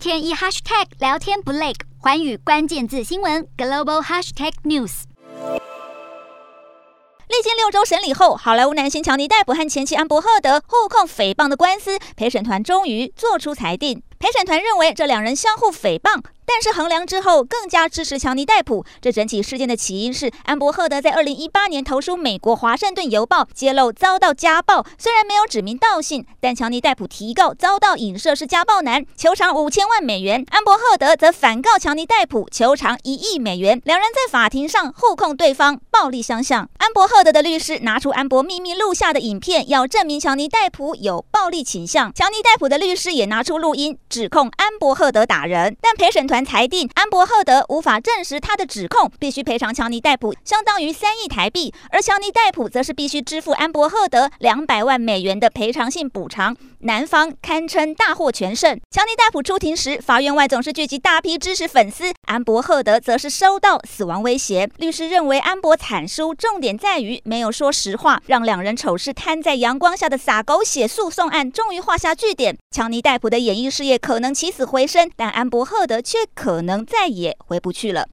天一 hashtag 聊天不累，环宇关键字新闻 global hashtag news。历经六周审理后，好莱坞男星乔尼戴普和前妻安柏赫德互控诽谤的官司，陪审团终于做出裁定。陪审团认为这两人相互诽谤。但是衡量之后，更加支持强尼戴普。这整起事件的起因是安柏赫德在二零一八年投书美国《华盛顿邮报》，揭露遭到家暴。虽然没有指名道姓，但强尼戴普提告遭到影射是家暴男，求偿五千万美元。安柏赫德则反告强尼戴普，求偿一亿美元。两人在法庭上互控对方暴力相向。安柏赫德的律师拿出安柏秘密录下的影片，要证明强尼戴普有暴力倾向。强尼戴普的律师也拿出录音，指控安柏赫德打人。但陪审团。裁定安博赫德无法证实他的指控，必须赔偿乔尼戴普相当于三亿台币，而乔尼戴普则是必须支付安博赫德两百万美元的赔偿性补偿。男方堪称大获全胜。乔尼戴普出庭时，法院外总是聚集大批支持粉丝；安博赫德则是收到死亡威胁。律师认为安博惨输，重点在于没有说实话，让两人丑事摊在阳光下的撒狗血诉讼案终于画下句点。强尼戴普的演艺事业可能起死回生，但安博赫德却可能再也回不去了。